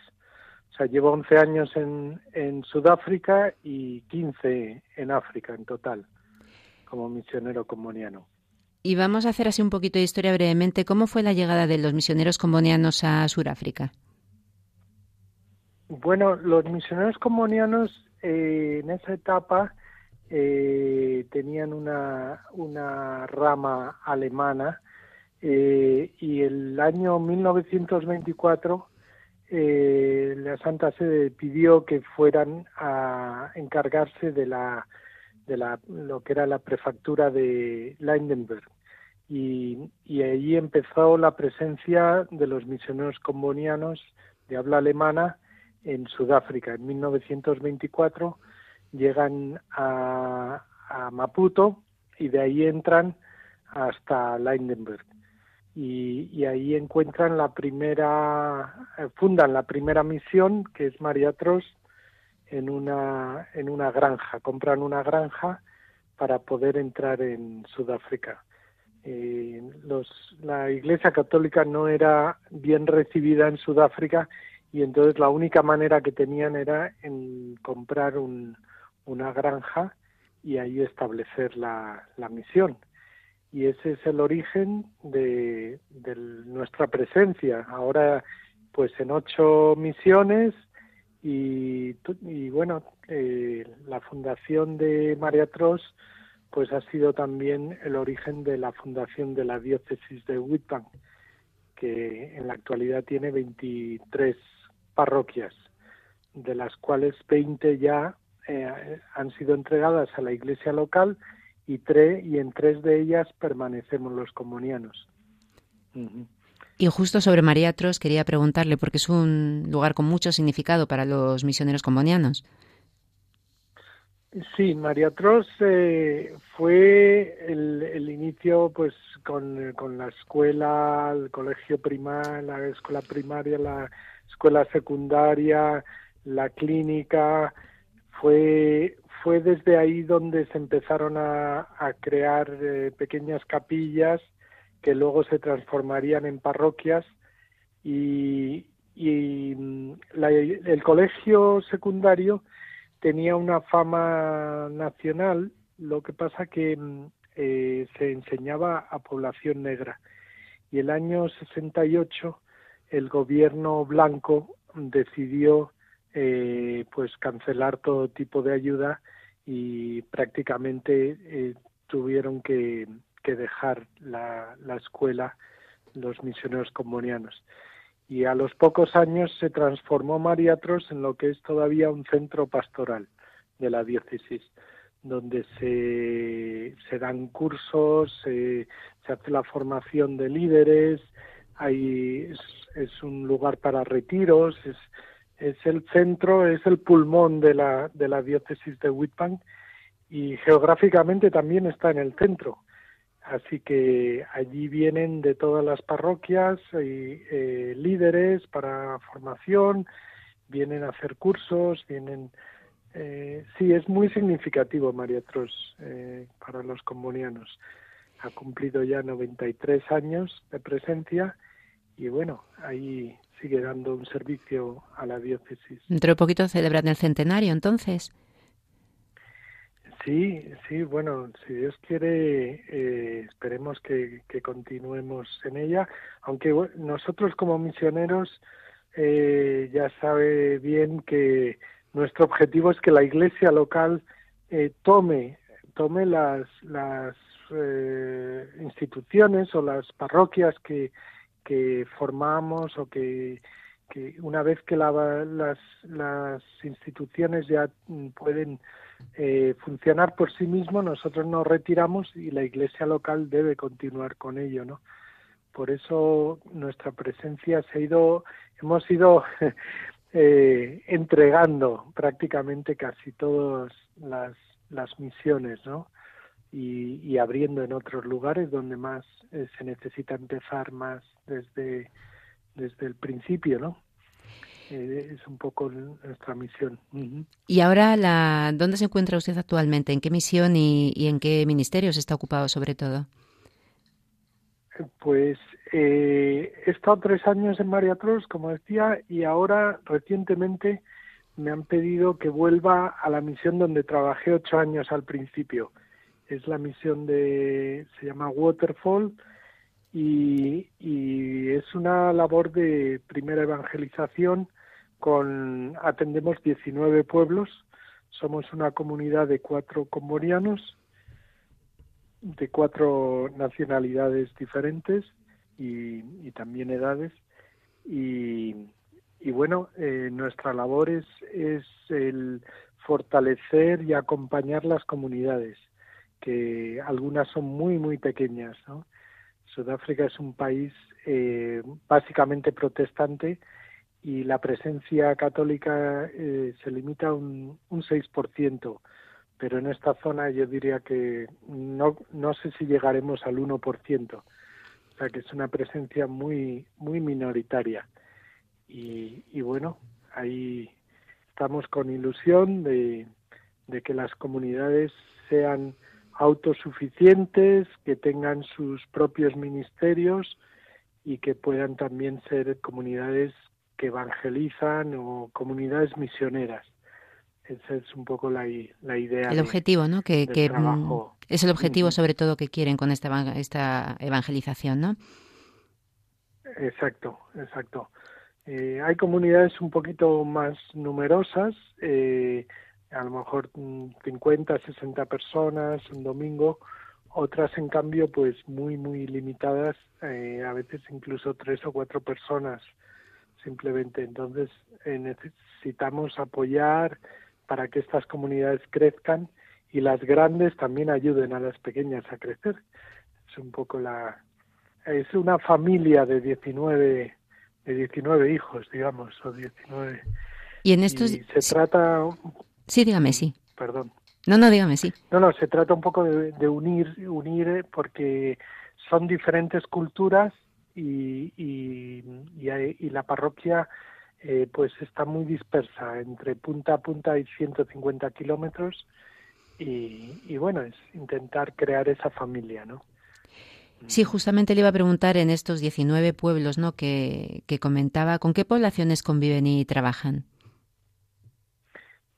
O sea, llevo 11 años en, en Sudáfrica y 15 en África en total, como misionero comuniano. Y vamos a hacer así un poquito de historia brevemente. ¿Cómo fue la llegada de los misioneros combonianos a Sudáfrica? Bueno, los misioneros combonianos eh, en esa etapa eh, tenían una, una rama alemana eh, y el año 1924 la Santa Sede pidió que fueran a encargarse de la de la, lo que era la prefectura de Lindenberg. Y, y ahí empezó la presencia de los misioneros combonianos de habla alemana en Sudáfrica. En 1924 llegan a, Maputo y de ahí entran hasta Lindenberg. Y, y, ahí encuentran la primera, eh, fundan la primera misión, que es María Tros, en una, en una granja, compran una granja para poder entrar en Sudáfrica. Eh, los, la Iglesia Católica no era bien recibida en Sudáfrica y entonces la única manera que tenían era en comprar un, una granja y ahí establecer la, la misión. Y ese es el origen de, de nuestra presencia. Ahora, pues en ocho misiones y, y bueno, eh, la fundación de María Tros pues ha sido también el origen de la fundación de la diócesis de Witbank, que en la actualidad tiene 23 parroquias, de las cuales 20 ya eh, han sido entregadas a la iglesia local y, tres, y en tres de ellas permanecemos los comunianos. Y justo sobre María Tros quería preguntarle, porque es un lugar con mucho significado para los misioneros comunianos. Sí, María Tros eh, fue el, inicio pues con, con, la escuela, el colegio primario, la escuela primaria, la escuela secundaria, la clínica, fue, fue desde ahí donde se empezaron a, crear eh, pequeñas capillas que luego se transformarían en parroquias y, y mm, el colegio secundario tenía una fama nacional, lo que pasa que mm, eh, se enseñaba a población negra. Y el año 68 el gobierno blanco decidió eh, pues cancelar todo tipo de ayuda y prácticamente eh, tuvieron que, que dejar la, la, escuela los misioneros comunianos y a los pocos años se transformó Mariatros en lo que es todavía un centro pastoral de la diócesis, donde se, se dan cursos, se hace la formación de líderes, hay, es, un lugar para retiros, es, es el centro, es el pulmón de la, de la diócesis de Whitbank y geográficamente también está en el centro. Así que allí vienen de todas las parroquias y, eh, líderes para formación, vienen a hacer cursos, vienen... Eh, sí, es muy significativo María Tros eh, para los comunianos. Ha cumplido ya 93 años de presencia y bueno, ahí sigue dando un servicio a la diócesis. Dentro de poquito celebran el centenario, entonces. Sí, sí, bueno, si Dios quiere, eh, esperemos que, continuemos en ella, aunque nosotros como misioneros eh, ya sabe bien que nuestro objetivo es que la iglesia local eh, tome, tome las, las instituciones o las parroquias que, que formamos o que, que una vez que la, las, las instituciones ya pueden eh, funcionar por sí mismo, nosotros nos retiramos y la iglesia local debe continuar con ello, ¿no? Por eso nuestra presencia se ha ido, hemos ido eh, entregando prácticamente casi todas las, misiones, ¿no? Y, y, abriendo en otros lugares donde más eh, se necesita empezar más desde, desde el principio, ¿no? Eh, es un poco nuestra misión. Y ahora, la, ¿dónde se encuentra usted actualmente? ¿En qué misión y, en qué ministerios está ocupado sobre todo? Pues eh, he estado tres años en María Tros, como decía, y ahora recientemente me han pedido que vuelva a la misión donde trabajé ocho años al principio. Es la misión de, se llama Waterfall, y, es una labor de primera evangelización con atendemos 19 pueblos, somos una comunidad de cuatro comborianos, de cuatro nacionalidades diferentes y, también edades y, y bueno, eh, nuestra labor es, es el fortalecer y acompañar las comunidades, que algunas son muy, muy pequeñas, ¿no? Sudáfrica es un país eh, básicamente protestante y la presencia católica eh, se limita a un, un 6%, pero en esta zona yo diría que no, no sé si llegaremos al 1%, o sea que es una presencia muy, muy minoritaria. Y, y bueno, ahí estamos con ilusión de, de que las comunidades sean autosuficientes, que tengan sus propios ministerios y que puedan también ser comunidades que evangelizan o comunidades misioneras. Esa es un poco la, la idea. El objetivo, ¿no? Que, mm, es el objetivo sobre todo que quieren con esta, esta evangelización, ¿no? Exacto, exacto. Eh, hay comunidades un poquito más numerosas, eh, a lo mejor 50, mm, 60 personas un domingo, otras en cambio pues muy muy limitadas, eh, a veces incluso tres o cuatro personas simplemente. Entonces necesitamos apoyar para que estas comunidades crezcan y las grandes también ayuden a las pequeñas a crecer. Es un poco la es una familia de 19 de 19 hijos, digamos, o 19. Y en estos se trata Sí, dígame, sí. Perdón. No, no, dígame, sí. No, no, se trata un poco de, unir, unir eh, porque son diferentes culturas y, y, y, la parroquia eh, pues está muy dispersa, entre punta a punta hay 150 kilómetros y, y bueno, es intentar crear esa familia, ¿no? Sí, justamente le iba a preguntar en estos 19 pueblos ¿no? que, que comentaba, ¿con qué poblaciones conviven y trabajan?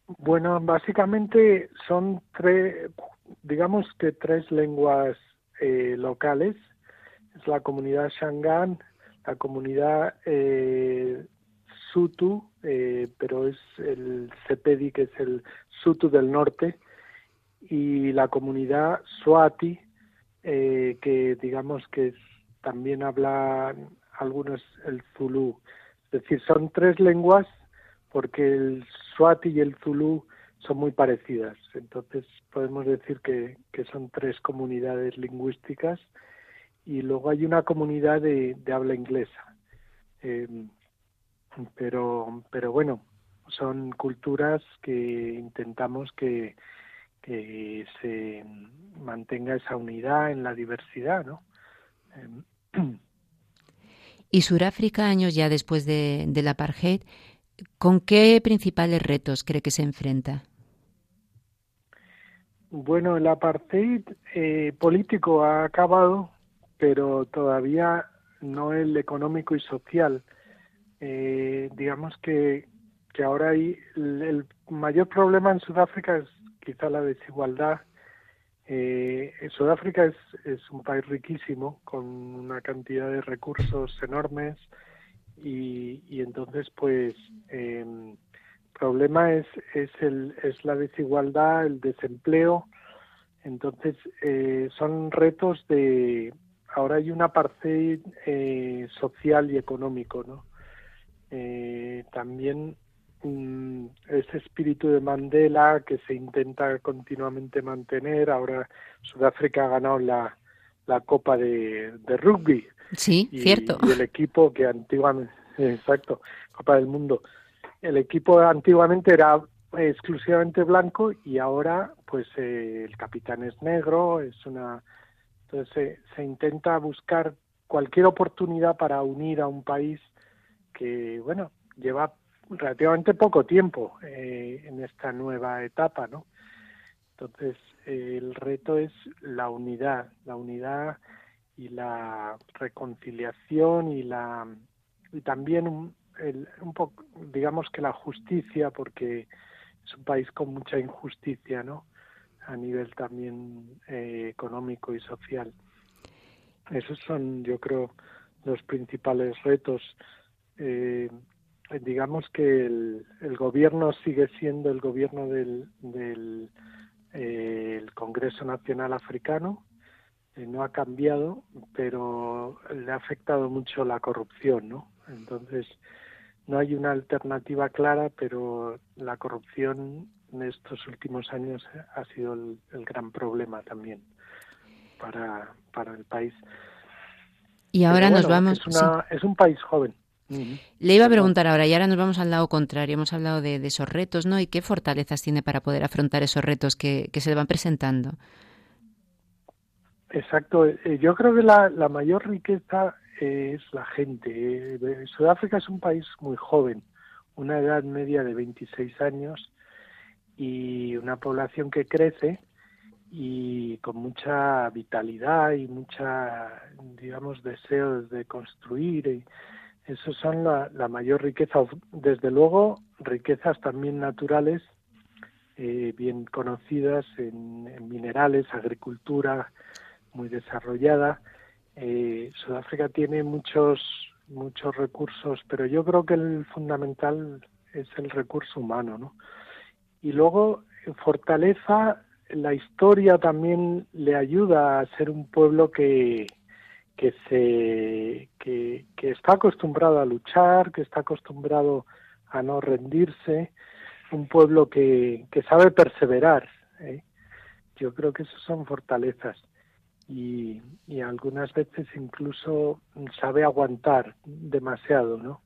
Bueno, básicamente son tres, digamos que tres lenguas eh, locales. Es la comunidad Shangan, la comunidad eh, Sutu, eh, pero es el Sepedi, que es el Sutu del norte, y la comunidad Swati, que digamos que también habla algunos el Zulu. Es decir, son tres lenguas porque el Swati y el Zulu son muy parecidas. Entonces podemos decir que, son tres comunidades lingüísticas y luego hay una comunidad de, habla inglesa. Eh, pero, pero bueno, son culturas que intentamos que, que se mantenga esa unidad en la diversidad, ¿no? Eh, y Suráfrica, años ya después de, de la apartheid, ¿Con qué principales retos cree que se enfrenta? Bueno, el apartheid eh, político ha acabado, pero todavía no el económico y social. Eh, digamos que, que ahora hay el, mayor problema en Sudáfrica es quizá la desigualdad. Eh, Sudáfrica es, es un país riquísimo, con una cantidad de recursos enormes, y, y entonces pues eh, problema es es el es la desigualdad el desempleo. Entonces eh, son retos de ahora hay una parte eh, social y económico no eh, también mm, ese espíritu de Mandela que se intenta continuamente mantener ahora Sudáfrica ha ganado la la Copa de, de Rugby. Sí, cierto. Y el equipo que antiguamente, exacto, Copa del Mundo. El equipo antiguamente era exclusivamente blanco y ahora pues eh, el capitán es negro, es una entonces se, intenta buscar cualquier oportunidad para unir a un país que bueno lleva relativamente poco tiempo eh, en esta nueva etapa, ¿no? Entonces el reto es la unidad, la unidad y la reconciliación y la y también un, poco digamos que la justicia porque es un país con mucha injusticia, ¿no? A nivel también eh, económico y social. Esos son, yo creo, los principales retos. Eh, digamos que el, el, gobierno sigue siendo el gobierno del, del eh, el Congreso Nacional Africano eh, no ha cambiado, pero le ha afectado mucho la corrupción, ¿no? Entonces, no hay una alternativa clara, pero la corrupción en estos últimos años ha sido el, gran problema también para, para el país. Y ahora nos vamos. Es, es un país joven. Le iba a preguntar ahora, y ahora nos vamos al lado contrario. Hemos hablado de, esos retos, ¿no? ¿Y qué fortalezas tiene para poder afrontar esos retos que, se le van presentando? Exacto. Eh, yo creo que la, mayor riqueza es la gente. Eh, Sudáfrica es un país muy joven, una edad media de 26 años y una población que crece y con mucha vitalidad y mucha, digamos, deseos de construir. Y esos son la, mayor riqueza. Desde luego, riquezas también naturales, eh, bien conocidas en, minerales, agricultura muy desarrollada. Eh, Sudáfrica tiene muchos muchos recursos, pero yo creo que el fundamental es el recurso humano, ¿no? Y luego fortaleza la historia también le ayuda a ser un pueblo que, que se que, está acostumbrado a luchar, que está acostumbrado a no rendirse, un pueblo que, que sabe perseverar. ¿eh? Yo creo que esas son fortalezas y, y algunas veces incluso sabe aguantar demasiado, ¿no?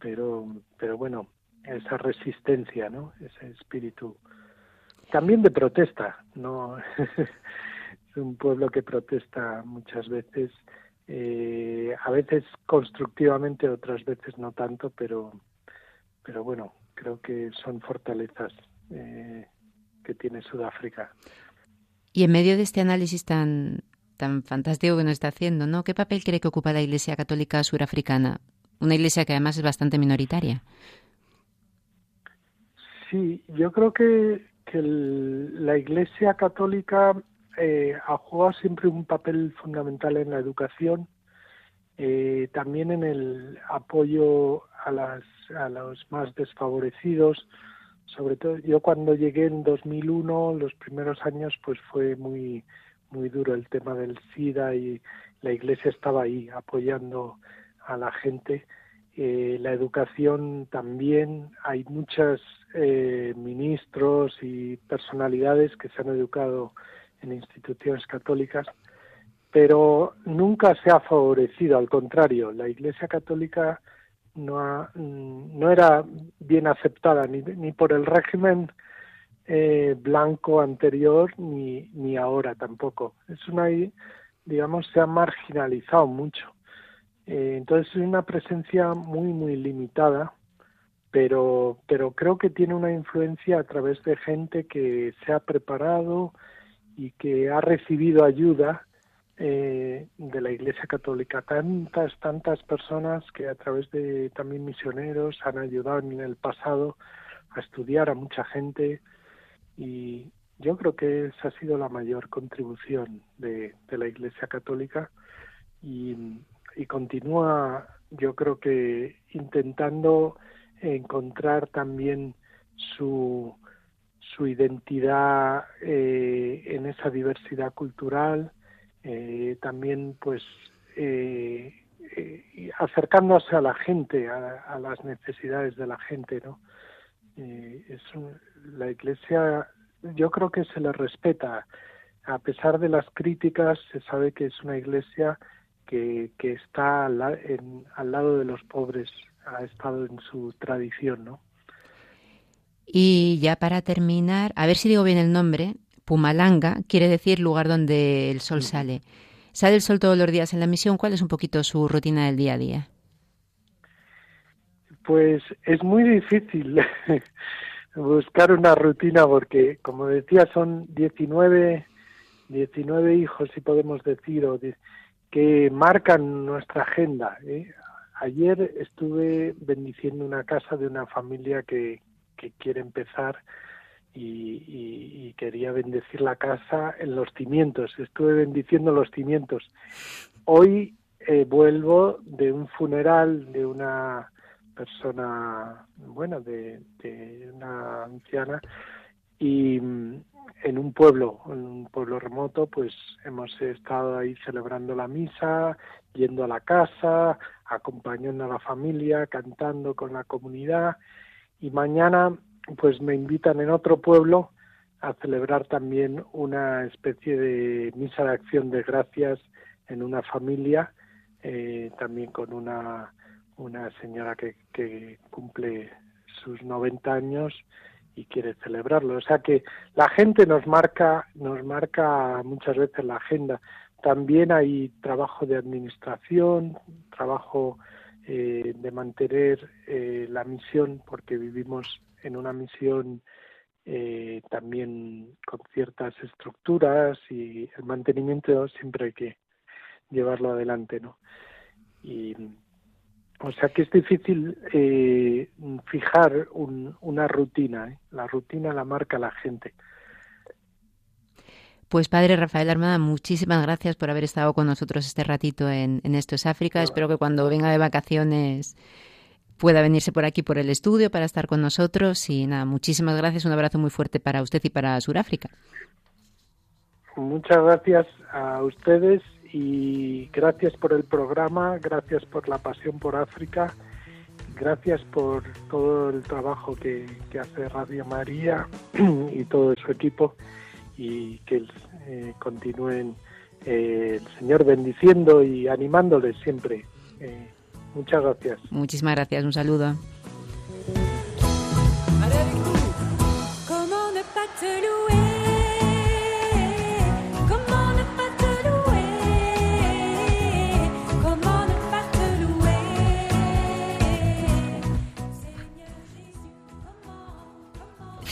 Pero, pero bueno, esa resistencia, ¿no? Ese espíritu también de protesta, no es un pueblo que protesta muchas veces, eh, a veces constructivamente, otras veces no tanto, pero, pero bueno, creo que son fortalezas eh, que tiene Sudáfrica. Y en medio de este análisis tan, tan fantástico que nos está haciendo, ¿no? ¿Qué papel cree que ocupa la Iglesia Católica surafricana? Una iglesia que además es bastante minoritaria. Sí, yo creo que que la Iglesia Católica eh, ha jugado siempre un papel fundamental en la educación, eh, también en el apoyo a, las, a los más desfavorecidos. Sobre todo, yo cuando llegué en 2001, los primeros años, pues fue muy muy duro el tema del SIDA y la Iglesia estaba ahí apoyando a la gente eh, la educación también, hay muchos eh, ministros y personalidades que se han educado en instituciones católicas, pero nunca se ha favorecido, al contrario, la Iglesia Católica no, mm, no era bien aceptada ni, ni por el régimen eh, blanco anterior ni, ni ahora tampoco. Es una, digamos, se ha marginalizado mucho eh, entonces es una presencia muy, muy limitada, pero, pero creo que tiene una influencia a través de gente que se ha preparado y que ha recibido ayuda eh, de la Iglesia Católica. Tantas, tantas personas que a través de también misioneros han ayudado en el pasado a estudiar a mucha gente y yo creo que esa ha sido la mayor contribución de, la Iglesia Católica y continúa, yo creo que intentando encontrar también su, su identidad eh, en esa diversidad cultural, eh, también pues eh, acercándose a la gente, a, las necesidades de la gente, ¿no? es la Iglesia, yo creo que se le respeta, a pesar de las críticas, se sabe que es una Iglesia que, está al, lado de los pobres, ha estado en su tradición, ¿no? Y ya para terminar, a ver si digo bien el nombre, Pumalanga quiere decir lugar donde el sol sale. ¿Sale el sol todos los días en la misión? ¿Cuál es un poquito su rutina del día a día? Pues es muy difícil buscar una rutina porque, como decía, son 19, 19 hijos, si podemos decir, o que marcan nuestra agenda. ¿eh? Ayer estuve bendiciendo una casa de una familia que, que quiere empezar y, quería bendecir la casa en los cimientos. Estuve bendiciendo los cimientos. Hoy eh, vuelvo de un funeral de una persona, bueno, de, de una anciana y en un pueblo, en un pueblo remoto, pues hemos estado ahí celebrando la misa, yendo a la casa, acompañando a la familia, cantando con la comunidad y mañana pues me invitan en otro pueblo a celebrar también una especie de misa de acción de gracias en una familia, eh, también con una, una señora que, que cumple sus 90 años y quiere celebrarlo. O sea que la gente nos marca, nos marca muchas veces la agenda. También hay trabajo de administración, trabajo eh, de mantener eh, la misión, porque vivimos en una misión eh, también con ciertas estructuras y el mantenimiento siempre hay que llevarlo adelante, ¿no? Y o sea que es difícil eh, fijar una rutina. La rutina la marca la gente. Pues padre Rafael Armada, muchísimas gracias por haber estado con nosotros este ratito en, Esto es África. Espero que cuando venga de vacaciones pueda venirse por aquí por el estudio para estar con nosotros. Y nada, muchísimas gracias. Un abrazo muy fuerte para usted y para Sudáfrica. Muchas gracias a ustedes y gracias por el programa, gracias por la pasión por África, gracias por todo el trabajo que, hace Radio María y todo su equipo y que eh, continúen eh, el Señor bendiciendo y animándoles siempre. Eh, muchas gracias. Muchísimas gracias, un saludo.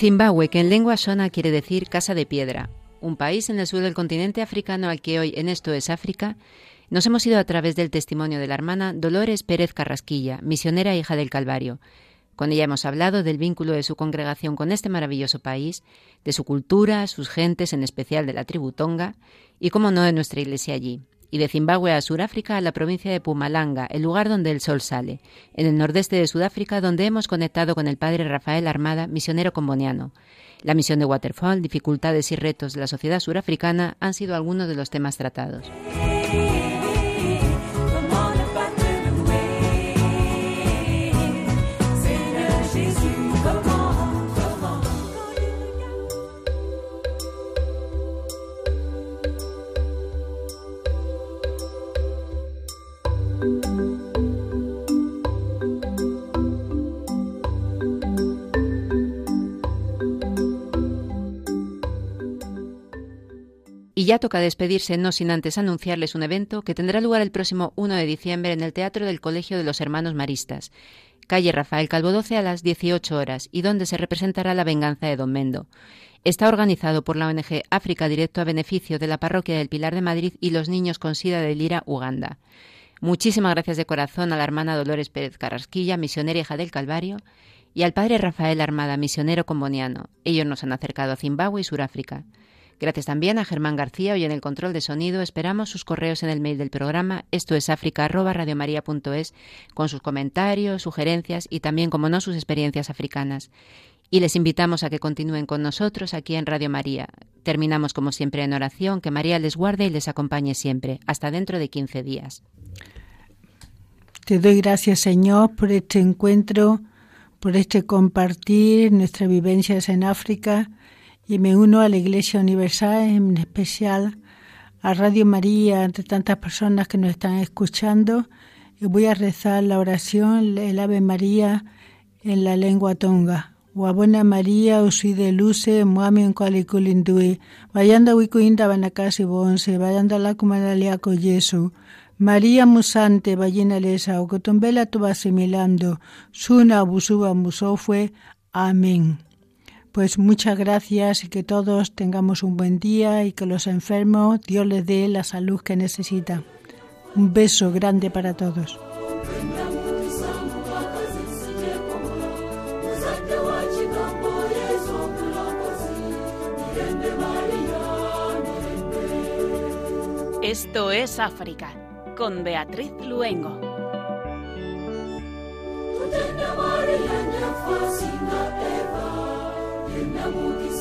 Zimbabue, que en lengua sona quiere decir casa de piedra, un país en el sur del continente africano al que hoy en esto es África, nos hemos ido a través del testimonio de la hermana Dolores Pérez Carrasquilla, misionera hija del Calvario. Con ella hemos hablado del vínculo de su congregación con este maravilloso país, de su cultura, sus gentes, en especial de la tribu Tonga, y cómo no de nuestra iglesia allí y de Zimbabue a Sudáfrica a la provincia de Pumalanga, el lugar donde el sol sale, en el nordeste de Sudáfrica donde hemos conectado con el padre Rafael Armada, misionero comboniano. La misión de Waterfall, dificultades y retos de la sociedad surafricana han sido algunos de los temas tratados. Y ya toca despedirse, no sin antes anunciarles un evento que tendrá lugar el próximo 1 de diciembre en el Teatro del Colegio de los Hermanos Maristas, calle Rafael Calvo 12 a las 18 horas, y donde se representará la venganza de Don Mendo. Está organizado por la ONG África Directo a beneficio de la Parroquia del Pilar de Madrid y los niños con SIDA de Lira, Uganda. Muchísimas gracias de corazón a la hermana Dolores Pérez Carrasquilla, misionera hija del Calvario, y al padre Rafael Armada, misionero comboniano. Ellos nos han acercado a Zimbabue y Suráfrica. Gracias también a Germán García, hoy en el control de sonido. Esperamos sus correos en el mail del programa. Esto es africa.radiomaria.es con sus comentarios, sugerencias y también, como no, sus experiencias africanas. Y les invitamos a que continúen con nosotros aquí en Radio María. Terminamos, como siempre, en oración. Que María les guarde y les acompañe siempre. Hasta dentro de 15 días. Te doy gracias, Señor, por este encuentro, por este compartir nuestras vivencias en África y me uno a la Iglesia Universal, en especial a Radio María, entre tantas personas que nos están escuchando, y voy a rezar la oración, el Ave María, en la lengua tonga. Wabona María, uside luce, muami en kualikulindui, vayanda wikuinda banakasi bonse, vayanda la kumanaliako Yesu. María Musante, ballena lesa, ocotombela tu asimilando, suna abusuba musofue. Amén. Pues muchas gracias y que todos tengamos un buen día y que los enfermos Dios les dé la salud que necesitan. Un beso grande para todos. Esto es África con Beatriz Luengo. na.